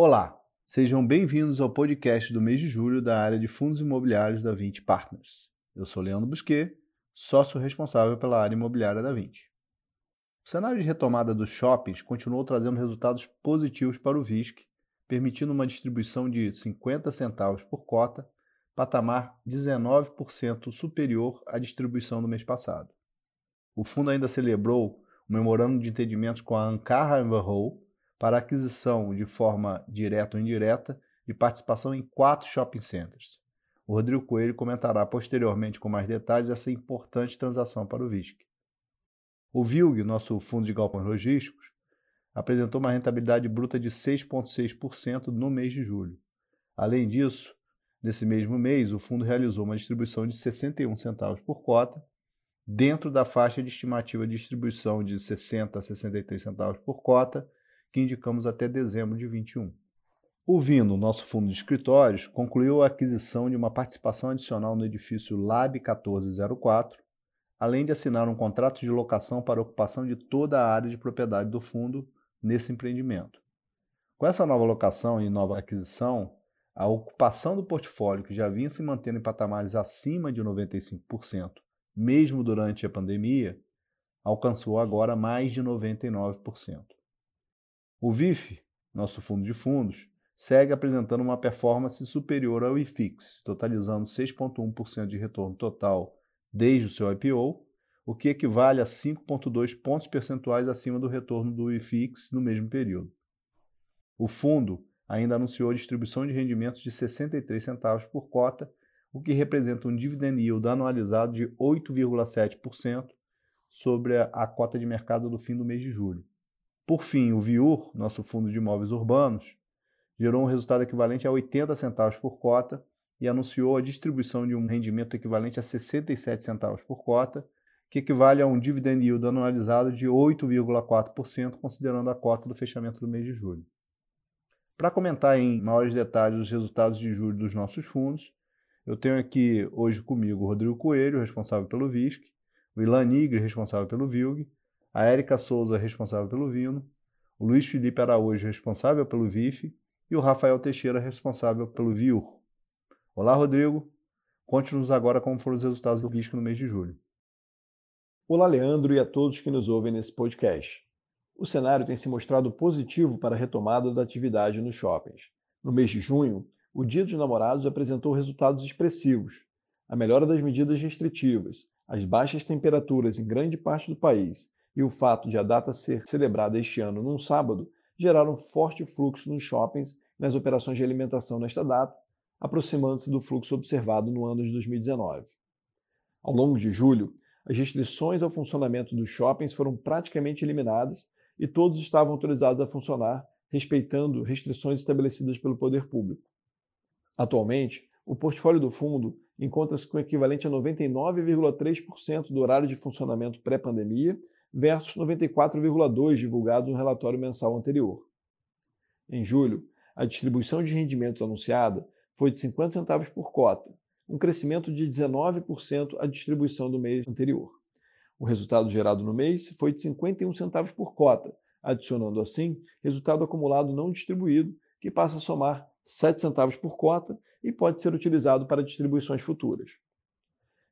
Olá, sejam bem-vindos ao podcast do mês de julho da área de fundos imobiliários da 20 Partners. Eu sou Leandro Busquet, sócio responsável pela área imobiliária da 20. O cenário de retomada dos shoppings continuou trazendo resultados positivos para o VISC, permitindo uma distribuição de 50 centavos por cota, patamar 19% superior à distribuição do mês passado. O fundo ainda celebrou o memorando de entendimentos com a Ankara Hall para aquisição de forma direta ou indireta de participação em quatro shopping centers. O Rodrigo Coelho comentará posteriormente com mais detalhes essa importante transação para o VISC. O VILG, nosso fundo de galpões logísticos, apresentou uma rentabilidade bruta de 6,6% no mês de julho. Além disso, nesse mesmo mês, o fundo realizou uma distribuição de 61 centavos por cota, dentro da faixa de estimativa de distribuição de 60 a 63 centavos por cota que indicamos até dezembro de 21. O Vino, nosso fundo de escritórios, concluiu a aquisição de uma participação adicional no edifício Lab 1404, além de assinar um contrato de locação para ocupação de toda a área de propriedade do fundo nesse empreendimento. Com essa nova locação e nova aquisição, a ocupação do portfólio, que já vinha se mantendo em patamares acima de 95%, mesmo durante a pandemia, alcançou agora mais de 99%. O VIF, nosso fundo de fundos, segue apresentando uma performance superior ao IFIX, totalizando 6,1% de retorno total desde o seu IPO, o que equivale a 5,2 pontos percentuais acima do retorno do IFIX no mesmo período. O fundo ainda anunciou distribuição de rendimentos de 63 centavos por cota, o que representa um dividend yield anualizado de 8,7% sobre a cota de mercado do fim do mês de julho. Por fim, o VIUR, nosso fundo de imóveis urbanos, gerou um resultado equivalente a 80 centavos por cota e anunciou a distribuição de um rendimento equivalente a 67 centavos por cota, que equivale a um dividend yield anualizado de 8,4%, considerando a cota do fechamento do mês de julho. Para comentar em maiores detalhes os resultados de julho dos nossos fundos, eu tenho aqui hoje comigo o Rodrigo Coelho, responsável pelo VISC, o Ilan Nigre, responsável pelo VILG, a Érica Souza, responsável pelo Vino, o Luiz Felipe Araújo, responsável pelo VIF, e o Rafael Teixeira, responsável pelo VIUR. Olá, Rodrigo. Conte-nos agora como foram os resultados do risco no mês de julho. Olá, Leandro, e a todos que nos ouvem nesse podcast. O cenário tem se mostrado positivo para a retomada da atividade nos shoppings. No mês de junho, o Dia dos Namorados apresentou resultados expressivos. A melhora das medidas restritivas, as baixas temperaturas em grande parte do país e o fato de a data ser celebrada este ano num sábado geraram forte fluxo nos shoppings nas operações de alimentação nesta data, aproximando-se do fluxo observado no ano de 2019. Ao longo de julho, as restrições ao funcionamento dos shoppings foram praticamente eliminadas e todos estavam autorizados a funcionar, respeitando restrições estabelecidas pelo poder público. Atualmente, o portfólio do fundo encontra-se com o equivalente a 99,3% do horário de funcionamento pré-pandemia versus 94,2 divulgado no relatório mensal anterior. Em julho, a distribuição de rendimentos anunciada foi de 50 centavos por cota, um crescimento de 19% à distribuição do mês anterior. O resultado gerado no mês foi de 51 centavos por cota, adicionando assim resultado acumulado não distribuído, que passa a somar 7 centavos por cota e pode ser utilizado para distribuições futuras.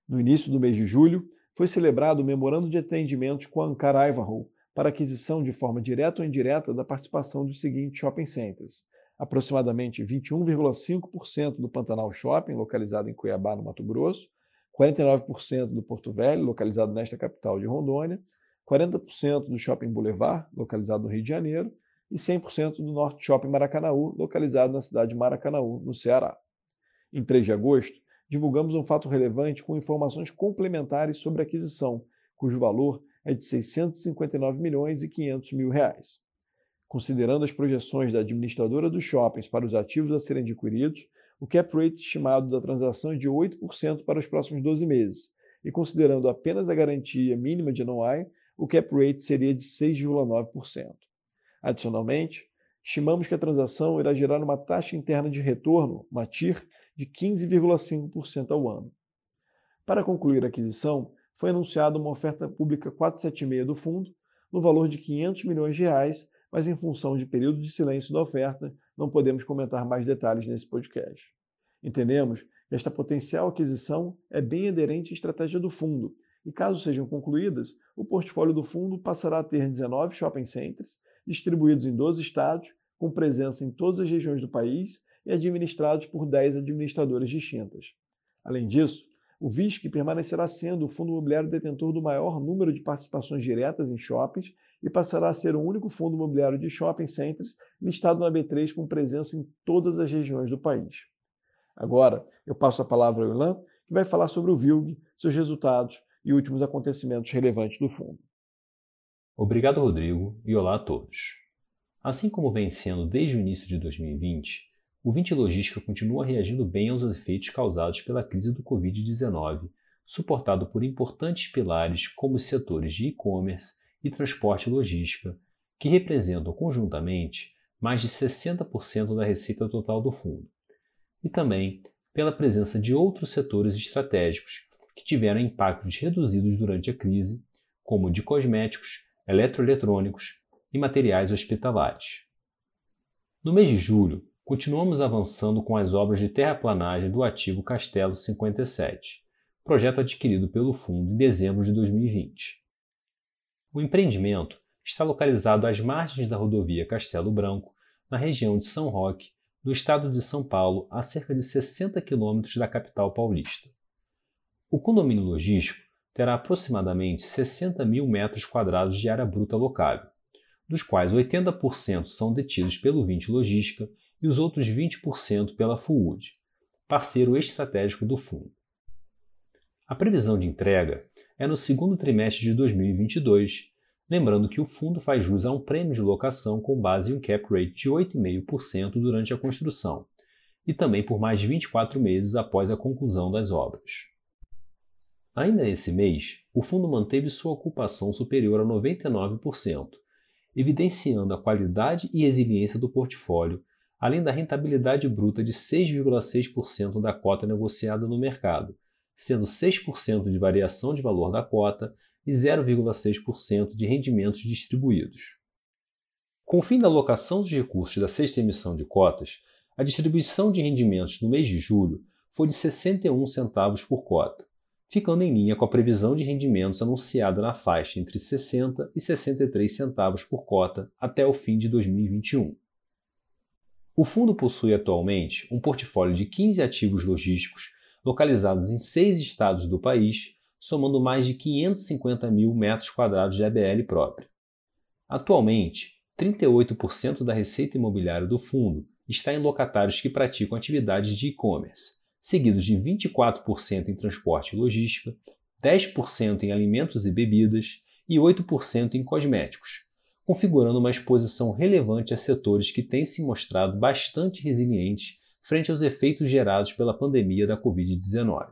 No início do mês de julho, foi celebrado o memorando de atendimentos com a Ankara Ivanhoe para aquisição de forma direta ou indireta da participação dos seguintes shopping centers. Aproximadamente 21,5% do Pantanal Shopping, localizado em Cuiabá, no Mato Grosso, 49% do Porto Velho, localizado nesta capital de Rondônia, 40% do Shopping Boulevard, localizado no Rio de Janeiro, e 100% do Norte Shopping Maracanaú, localizado na cidade de Maracanaú, no Ceará. Em 3 de agosto, divulgamos um fato relevante com informações complementares sobre a aquisição, cujo valor é de 659 milhões e 500 mil reais. Considerando as projeções da administradora dos shoppings para os ativos a serem adquiridos, o cap rate estimado da transação é de 8% para os próximos 12 meses, e considerando apenas a garantia mínima de NOI, o cap rate seria de 6,9%. Adicionalmente, estimamos que a transação irá gerar uma taxa interna de retorno, uma TIR, de 15,5% ao ano. Para concluir a aquisição, foi anunciada uma oferta pública 476 do fundo, no valor de 500 milhões de reais, mas em função de período de silêncio da oferta, não podemos comentar mais detalhes nesse podcast. Entendemos que esta potencial aquisição é bem aderente à estratégia do fundo, e caso sejam concluídas, o portfólio do fundo passará a ter 19 shopping centers, distribuídos em 12 estados, com presença em todas as regiões do país e administrados por 10 administradoras distintas. Além disso, o VISC permanecerá sendo o fundo imobiliário detentor do maior número de participações diretas em shoppings e passará a ser o único fundo imobiliário de shopping centers listado na B3 com presença em todas as regiões do país. Agora, eu passo a palavra ao Ilan, que vai falar sobre o VILG, seus resultados e últimos acontecimentos relevantes do fundo. Obrigado, Rodrigo, e olá a todos. Assim como vem sendo desde o início de 2020, o Vinte Logística continua reagindo bem aos efeitos causados pela crise do Covid-19, suportado por importantes pilares como os setores de e-commerce e transporte e logística, que representam conjuntamente mais de 60% da receita total do fundo, e também pela presença de outros setores estratégicos que tiveram impactos reduzidos durante a crise, como de cosméticos, eletroeletrônicos e materiais hospitalares. No mês de julho, continuamos avançando com as obras de terraplanagem do ativo Castelo 57, projeto adquirido pelo fundo em dezembro de 2020. O empreendimento está localizado às margens da rodovia Castelo Branco, na região de São Roque, no estado de São Paulo, a cerca de 60 quilômetros da capital paulista. O condomínio logístico terá aproximadamente 60 mil metros quadrados de área bruta locável, dos quais 80% são detidos pelo Vinte Logística e os outros 20% pela Fuud, parceiro estratégico do fundo. A previsão de entrega é no segundo trimestre de 2022, lembrando que o fundo faz jus a um prêmio de locação com base em um cap rate de 8,5% durante a construção, e também por mais de 24 meses após a conclusão das obras. Ainda nesse mês, o fundo manteve sua ocupação superior a 99%, evidenciando a qualidade e resiliência do portfólio, além da rentabilidade bruta de 6,6% da cota negociada no mercado, sendo 6% de variação de valor da cota e 0,6% de rendimentos distribuídos. Com o fim da alocação dos recursos da sexta emissão de cotas, a distribuição de rendimentos no mês de julho foi de 61 centavos por cota, ficando em linha com a previsão de rendimentos anunciada na faixa entre 60 e 63 centavos por cota até o fim de 2021. O fundo possui atualmente um portfólio de 15 ativos logísticos localizados em seis estados do país, somando mais de 550 mil metros quadrados de ABL própria. Atualmente, 38% da receita imobiliária do fundo está em locatários que praticam atividades de e-commerce, seguidos de 24% em transporte e logística, 10% em alimentos e bebidas e 8% em cosméticos, configurando uma exposição relevante a setores que têm se mostrado bastante resilientes frente aos efeitos gerados pela pandemia da Covid-19.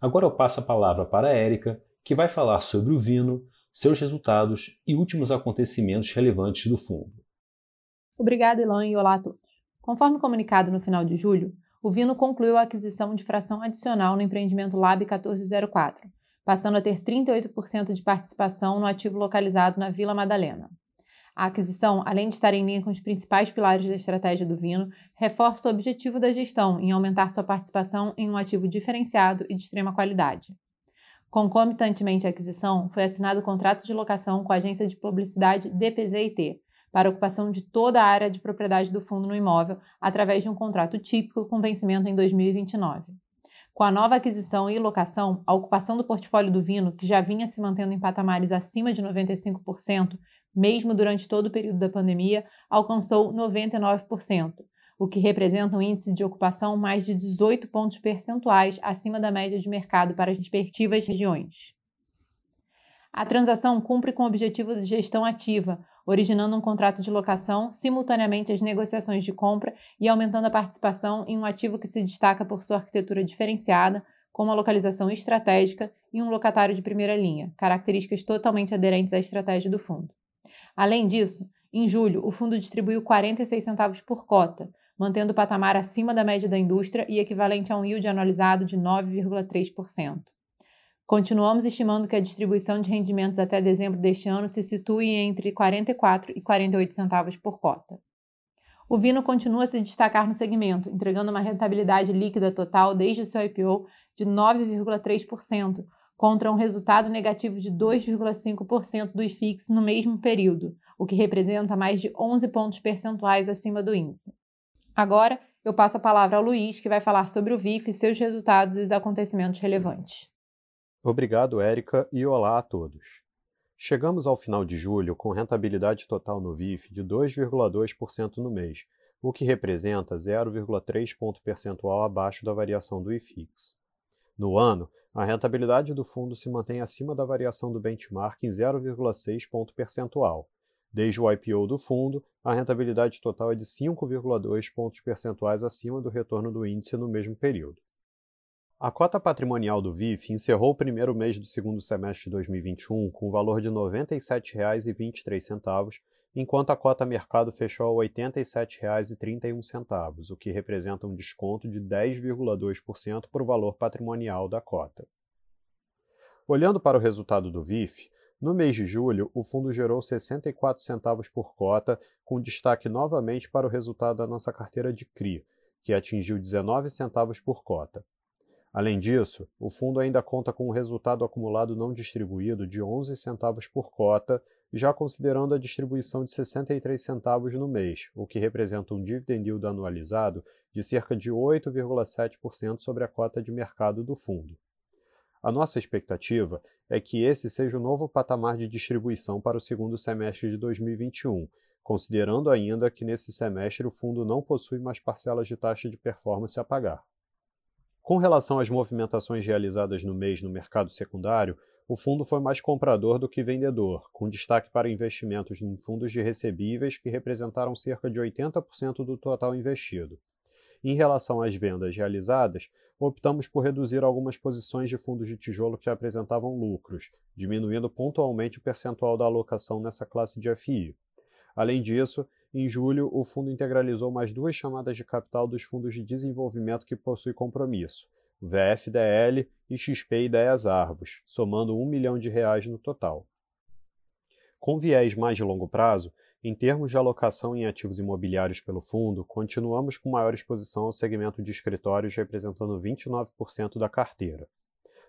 Agora eu passo a palavra para a Érica, que vai falar sobre o Vino, seus resultados e últimos acontecimentos relevantes do fundo. Obrigada, Elan, e olá a todos. Conforme comunicado no final de julho, o Vino concluiu a aquisição de fração adicional no empreendimento Lab 1404, passando a ter 38% de participação no ativo localizado na Vila Madalena. A aquisição, além de estar em linha com os principais pilares da estratégia do Vino, reforça o objetivo da gestão em aumentar sua participação em um ativo diferenciado e de extrema qualidade. Concomitantemente à aquisição, foi assinado o contrato de locação com a agência de publicidade DPZIT, para ocupação de toda a área de propriedade do fundo no imóvel através de um contrato típico com vencimento em 2029. Com a nova aquisição e locação, a ocupação do portfólio do Vino, que já vinha se mantendo em patamares acima de 95%, mesmo durante todo o período da pandemia, alcançou 99%, o que representa um índice de ocupação mais de 18 pontos percentuais acima da média de mercado para as respectivas regiões. A transação cumpre com o objetivo de gestão ativa, originando um contrato de locação simultaneamente às negociações de compra e aumentando a participação em um ativo que se destaca por sua arquitetura diferenciada, com uma localização estratégica e um locatário de primeira linha, características totalmente aderentes à estratégia do fundo. Além disso, em julho, o fundo distribuiu 46 centavos por cota, mantendo o patamar acima da média da indústria e equivalente a um yield anualizado de 9,3%. Continuamos estimando que a distribuição de rendimentos até dezembro deste ano se situe entre 44 e 48 centavos por cota. O Vino continua a se destacar no segmento, entregando uma rentabilidade líquida total desde o seu IPO de 9,3%, contra um resultado negativo de 2,5% do IFIX no mesmo período, o que representa mais de 11 pontos percentuais acima do índice. Agora, eu passo a palavra ao Luiz, que vai falar sobre o VIF, seus resultados e os acontecimentos relevantes. Obrigado, Érica, e olá a todos. Chegamos ao final de julho com rentabilidade total no VIF de 2,2% no mês, o que representa 0,3 ponto percentual abaixo da variação do IFIX. No ano, a rentabilidade do fundo se mantém acima da variação do benchmark em 0,6 ponto percentual. Desde o IPO do fundo, a rentabilidade total é de 5,2 pontos percentuais acima do retorno do índice no mesmo período. A cota patrimonial do VIF encerrou o primeiro mês do segundo semestre de 2021 com o valor de R$ 97,23, enquanto a cota mercado fechou a R$ 87,31, o que representa um desconto de 10,2% para o valor patrimonial da cota. Olhando para o resultado do VIF, no mês de julho, o fundo gerou 64 centavos por cota, com destaque novamente para o resultado da nossa carteira de CRI, que atingiu 19 centavos por cota. Além disso, o fundo ainda conta com um resultado acumulado não distribuído de 11 centavos por cota, já considerando a distribuição de 63 centavos no mês, o que representa um dividend yield anualizado de cerca de 8,7% sobre a cota de mercado do fundo. A nossa expectativa é que esse seja o novo patamar de distribuição para o segundo semestre de 2021, considerando ainda que nesse semestre o fundo não possui mais parcelas de taxa de performance a pagar. Com relação às movimentações realizadas no mês no mercado secundário, o fundo foi mais comprador do que vendedor, com destaque para investimentos em fundos de recebíveis que representaram cerca de 80% do total investido. Em relação às vendas realizadas, optamos por reduzir algumas posições de fundos de tijolo que apresentavam lucros, diminuindo pontualmente o percentual da alocação nessa classe de FI. Além disso, em julho, o fundo integralizou mais duas chamadas de capital dos fundos de desenvolvimento que possuem compromisso, VFDL e XP Ideias Arvos, somando um milhão de reais no total. Com viés mais de longo prazo, em termos de alocação em ativos imobiliários pelo fundo, continuamos com maior exposição ao segmento de escritórios, representando 29% da carteira.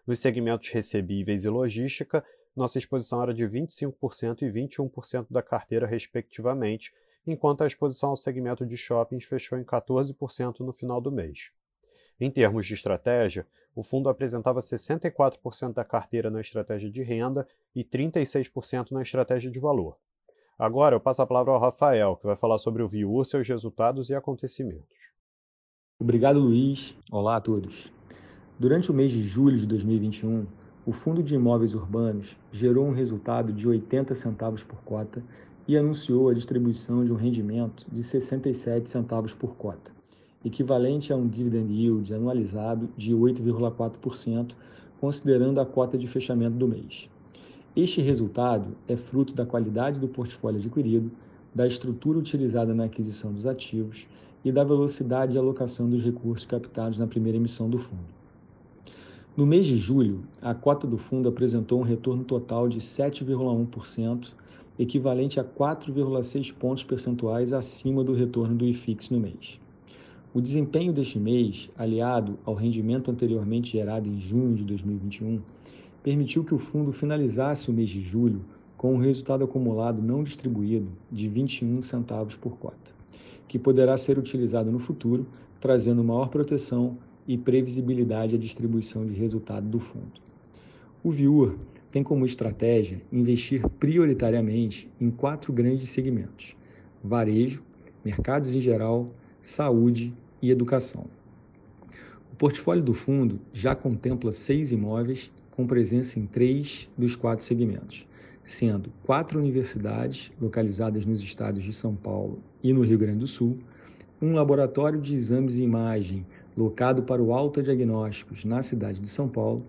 Nos segmentos recebíveis e logística, nossa exposição era de 25% e 21% da carteira, respectivamente, enquanto a exposição ao segmento de shoppings fechou em 14% no final do mês. Em termos de estratégia, o fundo apresentava 64% da carteira na estratégia de renda e 36% na estratégia de valor. Agora eu passo a palavra ao Rafael, que vai falar sobre o VIU, seus resultados e acontecimentos. Obrigado, Luiz. Olá a todos. Durante o mês de julho de 2021, o Fundo de Imóveis Urbanos gerou um resultado de 80 centavos por cota e anunciou a distribuição de um rendimento de 67 centavos por cota equivalente a um dividend yield anualizado de 8,4%, considerando a cota de fechamento do mês. Este resultado é fruto da qualidade do portfólio adquirido, da estrutura utilizada na aquisição dos ativos e da velocidade de alocação dos recursos captados na primeira emissão do fundo. No mês de julho, a cota do fundo apresentou um retorno total de 7,1%, equivalente a 4,6 pontos percentuais acima do retorno do IFIX no mês. O desempenho deste mês, aliado ao rendimento anteriormente gerado em junho de 2021, permitiu que o fundo finalizasse o mês de julho com um resultado acumulado não distribuído de 21 centavos por cota, que poderá ser utilizado no futuro, trazendo maior proteção e previsibilidade à distribuição de resultado do fundo. O VIUR tem como estratégia investir prioritariamente em quatro grandes segmentos: varejo, mercados em geral, saúde e educação. O portfólio do fundo já contempla seis imóveis com presença em três dos quatro segmentos, sendo quatro universidades localizadas nos estados de São Paulo e no Rio Grande do Sul, um laboratório de exames de imagem locado para o autodiagnósticos na cidade de São Paulo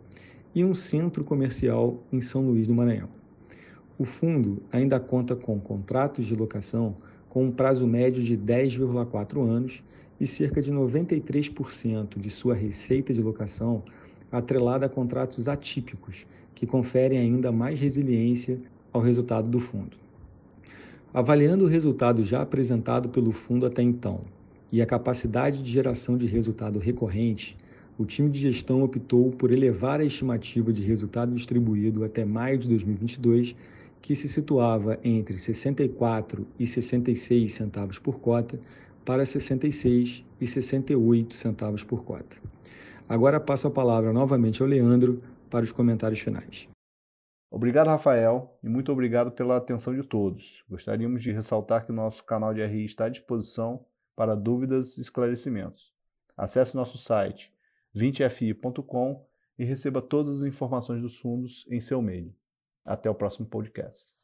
e um centro comercial em São Luís do Maranhão. O fundo ainda conta com contratos de locação com um prazo médio de 10,4 anos e cerca de 93% de sua receita de locação atrelada a contratos atípicos, que conferem ainda mais resiliência ao resultado do fundo. Avaliando o resultado já apresentado pelo fundo até então e a capacidade de geração de resultado recorrente, o time de gestão optou por elevar a estimativa de resultado distribuído até maio de 2022, que se situava entre 64 e 66 centavos por cota, para 66 e 68 centavos por cota. Agora passo a palavra novamente ao Leandro para os comentários finais. Obrigado, Rafael, e muito obrigado pela atenção de todos. Gostaríamos de ressaltar que nosso canal de RI está à disposição para dúvidas e esclarecimentos. Acesse nosso site 20fi.com e receba todas as informações dos fundos em seu e-mail. Até o próximo podcast.